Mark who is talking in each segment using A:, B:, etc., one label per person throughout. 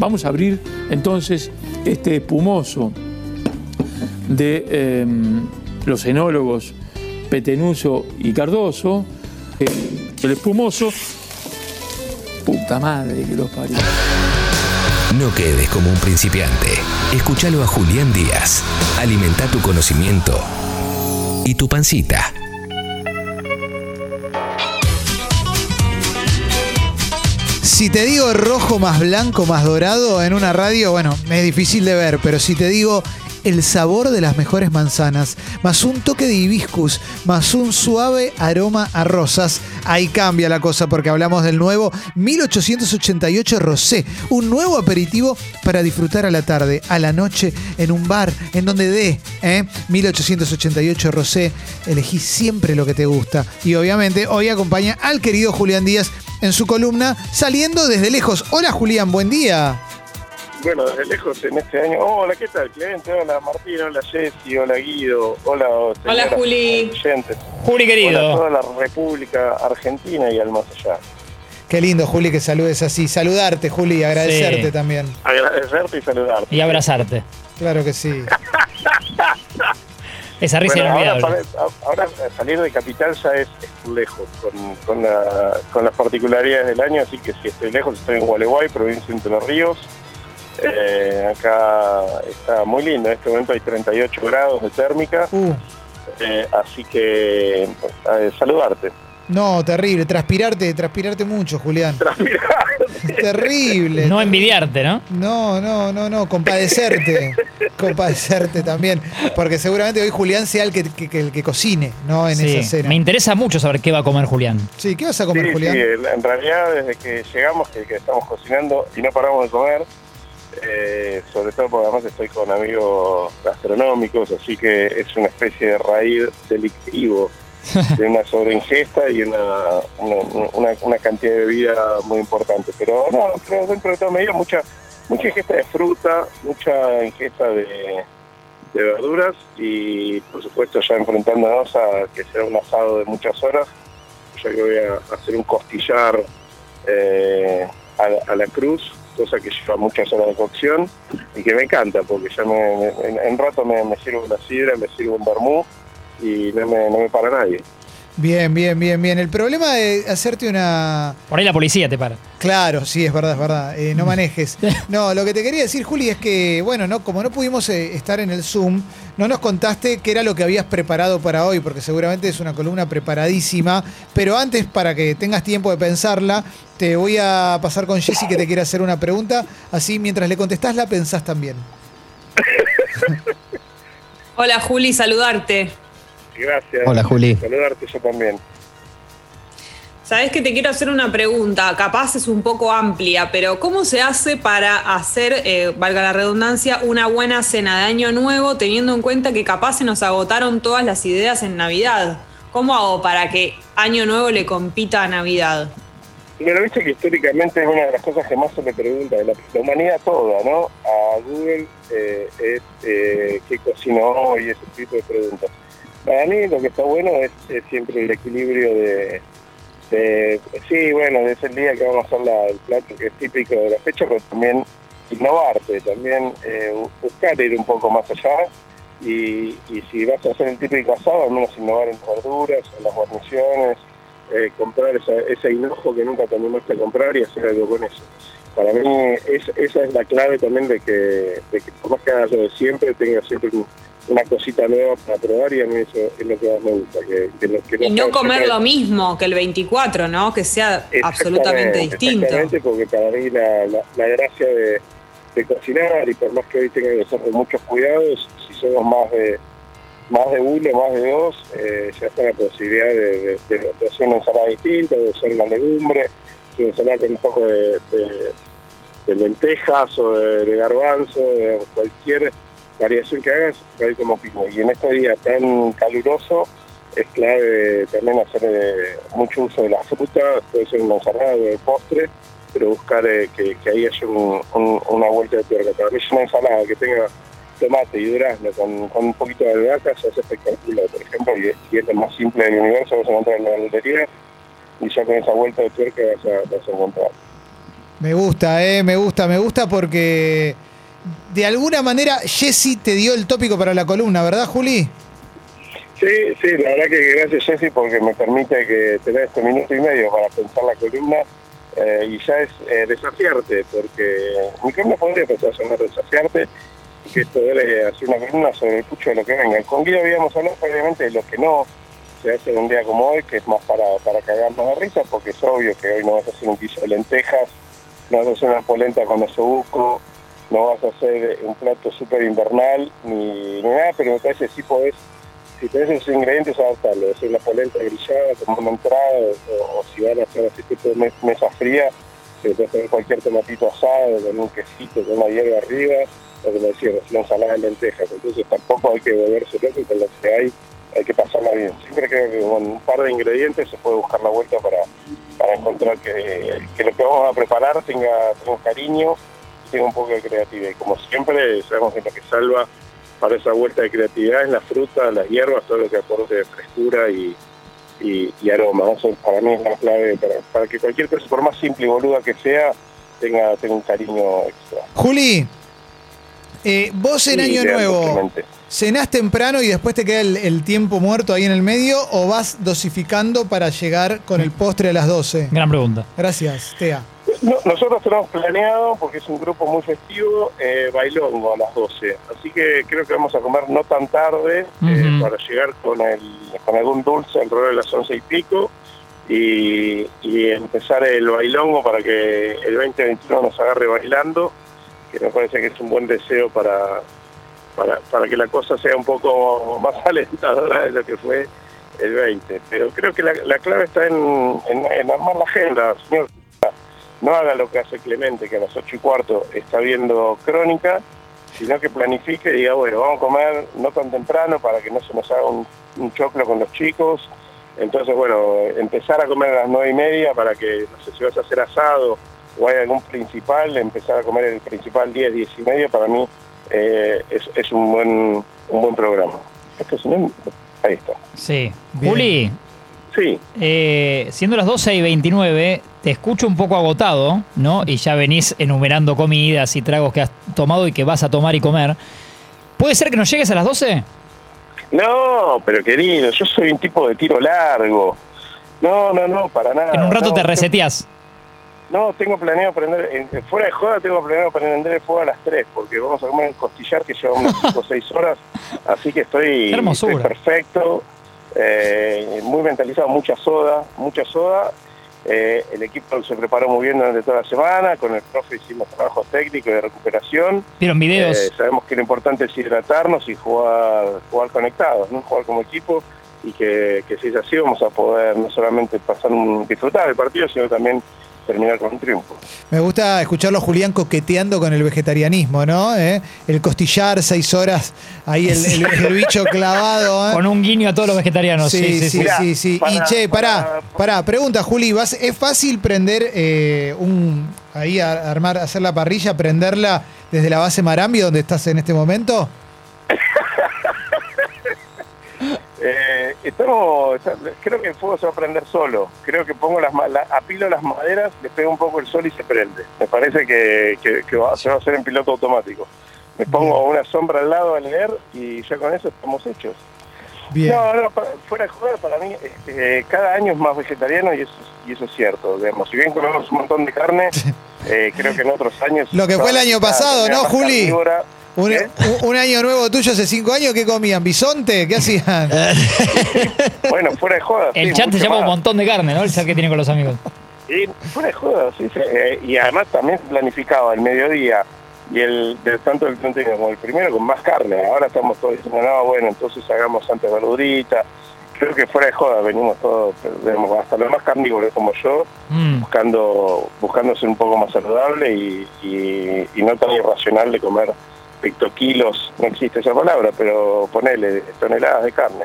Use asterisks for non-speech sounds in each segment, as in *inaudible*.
A: Vamos a abrir entonces este espumoso de eh, los enólogos Petenuso y Cardoso. Eh, el espumoso. Puta madre que los parió.
B: No quedes como un principiante. Escúchalo a Julián Díaz. Alimenta tu conocimiento y tu pancita.
C: Si te digo rojo más blanco más dorado en una radio, bueno, es difícil de ver, pero si te digo el sabor de las mejores manzanas, más un toque de hibiscus, más un suave aroma a rosas, ahí cambia la cosa porque hablamos del nuevo 1888 Rosé, un nuevo aperitivo para disfrutar a la tarde, a la noche, en un bar, en donde dé, ¿eh? 1888 Rosé, elegí siempre lo que te gusta. Y obviamente hoy acompaña al querido Julián Díaz en su columna Saliendo desde lejos. Hola Julián, buen día.
D: Bueno, desde lejos en este año. Hola, ¿qué tal, Clemente? Hola, Martín. Hola, Jessy. Hola, Guido. Hola,
E: Hola, Juli.
D: oyentes.
F: Juli
D: Hola a
F: querido.
D: toda la República Argentina y al más allá.
C: Qué lindo, Juli, que saludes así. Saludarte, Juli, y agradecerte
F: Sí.
C: también.
D: Agradecerte y saludarte.
F: Y abrazarte.
C: Claro que sí.
F: Esa risa
D: Bueno, ahora, ahora salir de capital ya es, es lejos, con, con, la- con las particularidades del año, así que si estoy lejos, estoy en Gualeguay, provincia de Entre Ríos. Eh, acá está muy lindo, en este momento hay 38 grados de térmica,
C: Uh,
D: eh, así que eh, saludarte.
C: No, terrible. Transpirarte, transpirarte mucho, Julián. Terrible.
F: No envidiarte, ¿no?
C: No, no, no, no, compadecerte. compadecerte también. Porque seguramente hoy Julián sea el que, que- que- el que cocine, ¿no? En
F: Sí.
C: esa cena.
F: Me interesa mucho saber qué va a comer Julián.
C: Sí, ¿qué vas a comer,
D: Sí,
C: Julián?
D: sí, en en realidad desde que llegamos, que, que estamos cocinando y no paramos de comer, eh, sobre todo porque además estoy con amigos gastronómicos, así que es una especie de raíz delictivo de una sobreingesta y una, una, una- una cantidad de bebida muy importante. Pero no, pero dentro de todo medio mucha, mucha ingesta de fruta, mucha ingesta de, verduras y por supuesto ya enfrentándonos a que será un asado de muchas horas ya que voy a hacer un costillar eh, a, la- cruz, cosa que lleva muchas horas de cocción y que me encanta, porque ya me- en, en rato me, me sirvo una sidra, me sirvo un vermú y no me, no me para nadie.
C: Bien, bien, bien, bien. El problema de hacerte una.
F: Por ahí la policía te para.
C: Claro, sí, es verdad, es verdad. Eh, no *laughs* manejes. No, lo que te quería decir, Juli, es que, bueno, no, como no pudimos eh, estar en el Zoom, no nos contaste qué era lo que habías preparado para hoy, porque seguramente es una columna preparadísima. Pero antes, para que tengas tiempo de pensarla, te voy a pasar con Jessy que te quiere hacer una pregunta. Así, mientras le contestás, la pensás también. *laughs*
E: Hola Juli, saludarte.
D: Gracias.
G: Hola, Juli.
D: Saludarte yo también.
E: Sabes que te quiero hacer una pregunta, capaz es un poco amplia, pero ¿cómo se hace para hacer, eh, valga la redundancia, una buena cena de Año Nuevo teniendo en cuenta que capaz se nos agotaron todas las ideas en Navidad? ¿Cómo hago para que Año Nuevo le compita a Navidad?
D: Pero viste que históricamente es una de las cosas que más se le pregunta, de la, la humanidad toda, ¿no? A Google eh, es eh, qué cocinó hoy, ese tipo de preguntas. Para mí lo que está bueno es, siempre el equilibrio de, de- sí, bueno, es el día que vamos a hacer la- el plato que es típico de la fecha, pero también innovarte, también eh, bu- buscar ir un poco más allá y, si vas a hacer el típico asado, al menos innovar en verduras, en las guarniciones, eh, comprar esa, ese hinojo que nunca te animaste a comprar y hacer algo con eso. Para mí es- esa es la clave también de que, de por más que hagas lo de siempre, tengas siempre un- una cosita nueva para probar y a mí eso es lo que más me gusta. Que, que no- que
E: Y no comer lo mismo que el 24, ¿no? Que sea absolutamente distinto.
D: Exactamente, porque para mí la, la- la gracia de, de cocinar, y por más que hoy tenga que hacer con muchos cuidados, si somos más de más de uno, más de dos, eh, ya está la posibilidad de, de- de- de hacer una ensalada distinta, de hacer una legumbre, de ensalada con un poco de, de- lentejas o de, de garbanzo, de cualquier variación que hagas, va como pico. Y en este día tan caluroso es clave también hacer eh, mucho uso de la fruta, puede ser una ensalada de postre, pero buscar eh, que, ahí haya un- un- una vuelta de tuerca. Para mí es una ensalada que tenga tomate y durazno con, con un poquito de albahaca se hace espectacular, por ejemplo, y, y es lo más simple del universo, vas a encontrar en la verdulería y ya con esa vuelta de tuerca vas a, vas a encontrar.
C: Me gusta, eh, me gusta, me gusta porque de alguna manera Jessy te dio el tópico para la columna, ¿verdad, Juli?
D: Sí, sí, la verdad que gracias Jessy porque me permite que tener este minuto y medio para pensar la columna eh, y ya es eh, desafiarte, porque mi columna podría a sonar desafiarte y que esto debe hacer una columna sobre el pucho de lo que venga. Con Guido habíamos hablado previamente de lo que no se hace en un día como hoy, que es más para, para cagarnos de risa, porque es obvio que hoy no vas a hacer un piso de lentejas, no vas a hacer una polenta con osobuco, no vas a hacer un plato súper invernal ni, nada, pero me parece que sí podés si tenés esos ingredientes, adaptarlo. Es la polenta grillada como una entrada, o, si van a hacer así tipo de mes- mesa fría, se puede poner cualquier tomatito asado, con un quesito, con una hierba arriba, o como decía, una ensalada de lentejas. Entonces tampoco hay que volverse loco con lo que hay, hay que pasarla bien. Siempre creo que con un par de ingredientes se puede buscar la vuelta para, para encontrar que, que lo que vamos a preparar tenga, tenga cariño tenga un poco de creatividad. Y como siempre, sabemos que lo que salva para esa vuelta de creatividad es la fruta, las hierbas, todo lo que aporte de frescura y, y, y aroma. Eso para mí es la clave para, para que cualquier cosa, por más simple y boluda que sea, tenga, tenga un cariño extra.
C: Juli, eh, vos en
D: Sí,
C: Año Nuevo. ¿Cenás temprano y después te queda el, el tiempo muerto ahí en el medio o vas dosificando para llegar con el postre a las 12?
F: Gran pregunta.
C: Gracias, Tea.
D: No, nosotros tenemos planeado, porque es un grupo muy festivo, eh, bailongo a las 12. Así que creo que vamos a comer no tan tarde eh, para llegar con, el, con algún dulce alrededor de las 11 y pico y, y empezar el bailongo para que el 2021 nos agarre bailando, que me parece que es un buen deseo para, para, para que la cosa sea un poco más *laughs* alentadora de lo que fue el 20. Pero creo que la, la clave está en, en- en armar la agenda, señor. No haga lo que hace Clemente, que a las 8 y cuarto está viendo crónica, sino que planifique y diga, bueno, vamos a comer no tan temprano para que no se nos haga un, un choclo con los chicos. Entonces, bueno, empezar a comer a las 9 y media para que, no sé, si vas a hacer asado o hay algún principal, empezar a comer el principal 10, 10 y media, para mí eh, es, es un buen un buen programa. Esto es un- Ahí está.
F: Sí.
C: Bien.
F: Juli,
D: Sí,
F: eh, siendo las 12 y 29, te escucho un poco agotado, ¿no? Y ya venís enumerando comidas y tragos que has tomado y que vas a tomar y comer. ¿Puede ser que no llegues a las 12?
D: No, pero querido, yo soy un tipo de tiro largo. No, no, no, para nada.
F: En un rato
D: no,
F: te reseteás.
D: No, tengo planeado prender, en- fuera de joda tengo planeado prender el fuego a las 3, porque vamos a comer un costillar que lleva unas 5 o 6 horas, así que estoy, perfecto, eh, muy mentalizado, mucha soda, mucha soda. Eh, el equipo se preparó muy bien durante toda la semana, con el profe hicimos trabajo técnico y de recuperación.
F: Vieron videos.
D: Eh, sabemos que lo importante es hidratarnos y jugar, jugar conectados, ¿no? jugar como equipo y que, que si es así vamos a poder no solamente pasar un, disfrutar del partido, sino también terminar con un triunfo.
C: Me gusta escucharlo a Julián coqueteando con el vegetarianismo, ¿no? ¿Eh? El costillar, seis horas, ahí el, el- el *laughs* bicho clavado. ¿eh?
F: Con un guiño a todos los vegetarianos.
C: Sí, sí, sí,
D: Mirá,
C: sí,
D: para-
C: y che, pará,
D: para-
C: pará, pregunta, Juli, ¿vas- ¿es fácil prender eh, un ahí a- armar, hacer la parrilla, prenderla desde la base Marambi donde estás en este momento? *laughs*
D: Eh, estamos, creo que el fuego se va a prender solo. Creo que pongo las la- apilo las maderas, le pego un poco el sol y se prende. Me parece que, que- que va- se va a hacer en piloto automático. Me pongo una sombra al lado a leer y ya con eso estamos hechos.
C: Bien.
D: No, no, para- fuera de joder, para mí este, cada año es más vegetariano y eso, es- y eso es cierto. Digamos, si bien comemos un montón de carne, *laughs* eh, creo que en otros años...
C: Lo que fue el año pasado, ¿no, Juli?
D: carnívora.
C: Un,
D: ¿Eh?
C: un- un año nuevo tuyo hace cinco años, ¿qué comían? ¿Bisonte? ¿Qué hacían? *laughs*
D: Bueno, fuera de joda.
F: El
D: sí,
F: chat
D: mucho
F: llama un montón de carne, ¿no? El chat que tiene con los amigos.
D: Y fuera de joda, sí, sí. Eh, y además también se planificaba el mediodía y el del tanto del 31 como el primero con más carne. Ahora estamos todos diciendo, no, bueno, entonces hagamos antes verdurita. Creo que fuera de joda venimos todos, digamos, hasta los más carnívoros como yo,
F: Mm.
D: buscando buscando ser un poco más saludable y, y- y no tan irracional de comer pictoquilos, no existe esa palabra, pero ponele toneladas de carne.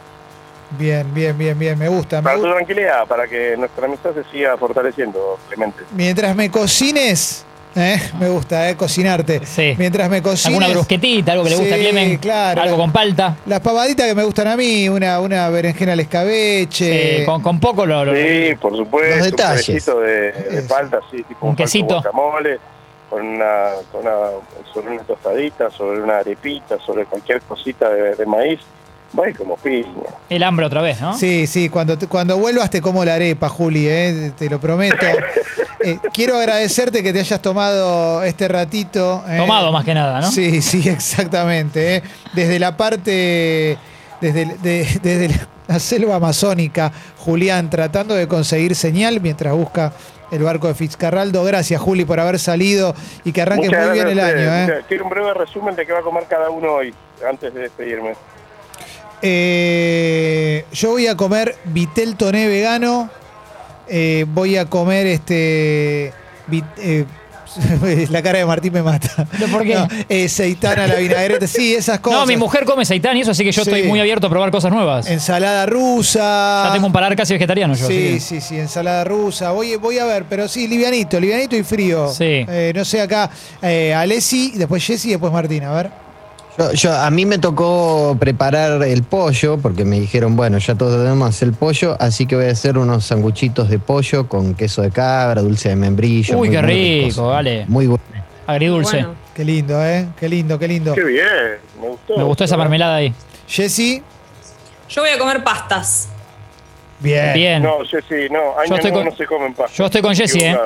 C: Bien, bien, bien, bien, me gusta. me
D: Para tu
C: gusta.
D: tranquilidad, para que nuestra amistad se siga fortaleciendo, Clemente.
C: Mientras me cocines, ¿Eh? Me gusta, ¿eh? Cocinarte.
F: Sí.
C: Mientras me cocines.
F: Alguna brusquetita, algo que le gusta a
C: Sí,
F: Clemen.
C: claro.
F: Algo con palta.
C: Las pavaditas que me gustan a mí, una, una berenjena al escabeche.
F: Sí, con, con poco lo, lo-
D: Sí, por supuesto.
G: Los detalles.
D: Un de, de palta, sí, tipo
F: Un quesito.
D: guacamole, con una, con una, sobre una tostadita, sobre una arepita, sobre cualquier cosita de, de maíz. Va como piña.
F: el hambre otra vez, ¿no?
C: Sí, sí, cuando, te- cuando vuelvas te como la arepa, Juli, ¿eh? te lo prometo. *laughs* Eh, quiero agradecerte que te hayas tomado este ratito. ¿eh?
F: Tomado más que nada, ¿no?
C: Sí, sí, *laughs* exactamente. ¿eh? Desde la parte, desde, de- desde la selva amazónica, Julián tratando de conseguir señal mientras busca el barco de Fitzcarraldo. Gracias, Juli, por haber salido y que arranque
D: Muchas
C: muy bien el año. ¿eh?
D: Quiero un breve resumen de qué va a comer cada uno hoy, antes de despedirme.
C: Eh, yo voy a comer vitel toné vegano. Eh, voy a comer este. vit- *laughs* la cara de Martín me mata.
F: ¿Pero por qué?
C: No, eh, seitana la vinagreta. Sí, esas cosas.
F: No, mi mujer come seitán y eso, así que yo
C: Sí.
F: estoy muy abierto a probar cosas nuevas.
C: Ensalada rusa.
F: Ya tengo un paladar casi vegetariano yo.
C: Sí, sí, sí, ensalada rusa. Voy, voy a ver, pero sí, livianito, livianito y frío.
F: Sí.
C: Eh, no sé, acá eh, Alessi, después Jessy y después Martín. A ver.
G: Yo, yo- a mí me tocó preparar el pollo, porque me dijeron, bueno, ya todos tenemos el pollo, así que voy a hacer unos sanguchitos de pollo con queso de cabra, dulce de membrillo.
F: Uy,
G: muy-
F: qué
G: muy
F: rico, vale.
G: Muy bueno.
F: Agridulce.
E: Bueno,
C: Qué lindo, ¿eh? Qué lindo, qué lindo.
D: Qué bien, me gustó.
F: Me gustó esa mermelada ahí.
C: Jessy,
E: yo voy a comer pastas.
C: bien.
F: Bien.
D: No, Jessy, no, año
F: Yo estoy
D: nuevo
F: con-
D: no se comen pastas.
F: yo estoy con Jessy, ¿eh?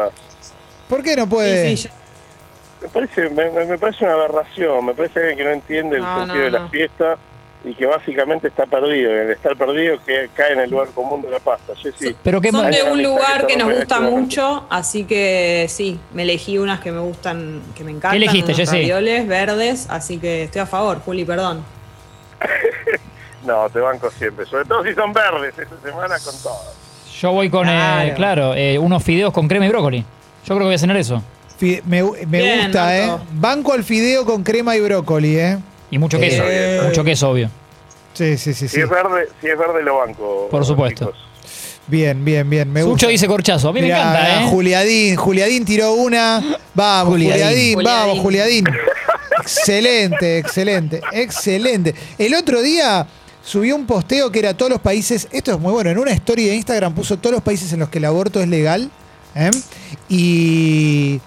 C: ¿Por qué no puede?
E: Sí, sí, yo-
D: Me parece, me, me- me parece una aberración, me parece alguien que no entiende el
E: No,
D: sentido
E: no,
D: de la
E: no.
D: fiesta y que básicamente está perdido. Y el estar perdido que cae en el lugar común de la pasta. Jessy,
F: Pero
E: Son de un lugar que nos gusta mucho, así que sí, me elegí unas que me gustan, que me encantan.
F: ¿Qué elegiste,
E: unos
F: Jessy?
E: ravioles verdes, así que estoy a favor, Juli, perdón. *laughs*
D: No, te banco siempre. Sobre todo si son verdes esta semana con todo.
F: Yo voy con, eh,
E: Claro.
F: claro, eh, unos fideos con crema y brócoli. Yo creo que voy a cenar eso.
C: Me, me
E: Bien,
C: gusta, ¿eh? Banco al fideo con crema y brócoli, ¿eh?
F: Y mucho queso.
E: Eh.
F: Mucho queso, obvio.
C: Sí, sí, sí,
D: Si
C: sí.
D: es verde, si es verde lo banco.
F: Por supuesto.
D: chicos.
C: Bien, bien, bien. Me
F: Sucho
C: gusta.
F: dice corchazo. A mí
C: Mirá,
F: me encanta, ¿eh?
C: Juliadín, Juliadín tiró una. Vamos, Juliadín,
G: Juliadín.
C: vamos, Juliadín. excelente, excelente, excelente. El otro día subió un posteo que era todos los países, esto es muy bueno, en una historia de Instagram puso todos los países en los que el aborto es legal. ¿eh? Y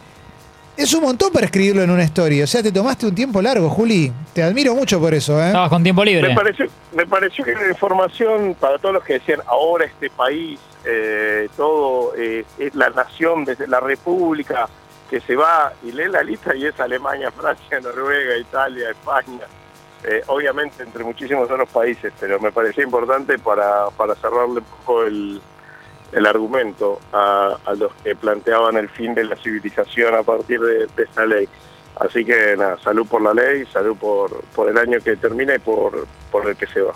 C: es un montón para escribirlo en una story. O sea, te tomaste un tiempo largo, Juli. Te admiro mucho por eso, ¿eh?
F: Estabas con tiempo libre.
D: Me pareció, me pareció que era información para todos los que decían ahora este país, eh, todo eh, es la nación, desde la república que se va y lee la lista y es Alemania, *laughs* Francia, Noruega, Italia, España, eh, obviamente entre muchísimos otros países, pero me parecía importante para, para cerrarle un poco el, el argumento a, los que planteaban el fin de la civilización a partir de, de esta ley. Así que nada, salud por la ley, salud por, por el año que termina y por, por el que se va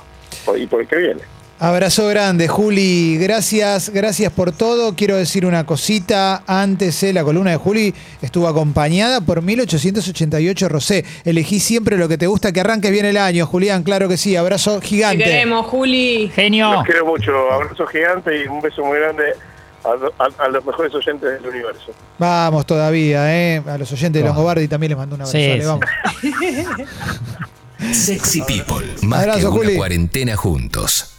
D: y por el que viene.
C: Abrazo grande, Juli. Gracias, gracias por todo. Quiero decir una cosita. Antes, eh, la columna de Juli estuvo acompañada por 1888 Rosé. Elegí siempre lo que te gusta, que arranque bien el año, Julián. Claro que sí. Abrazo
E: Te
C: gigante.
E: queremos, Juli.
F: Genio.
D: Los quiero mucho, abrazo gigante y un beso muy grande a, a- a los mejores oyentes del universo.
C: Vamos todavía, ¿eh? A los oyentes de Longobardi también les mando un abrazo.
F: Sí,
C: Dale,
F: sí.
C: vamos. *laughs* *laughs*
B: Sexy People. Más
C: Abrazo,
B: que una
C: Juli.
B: cuarentena juntos.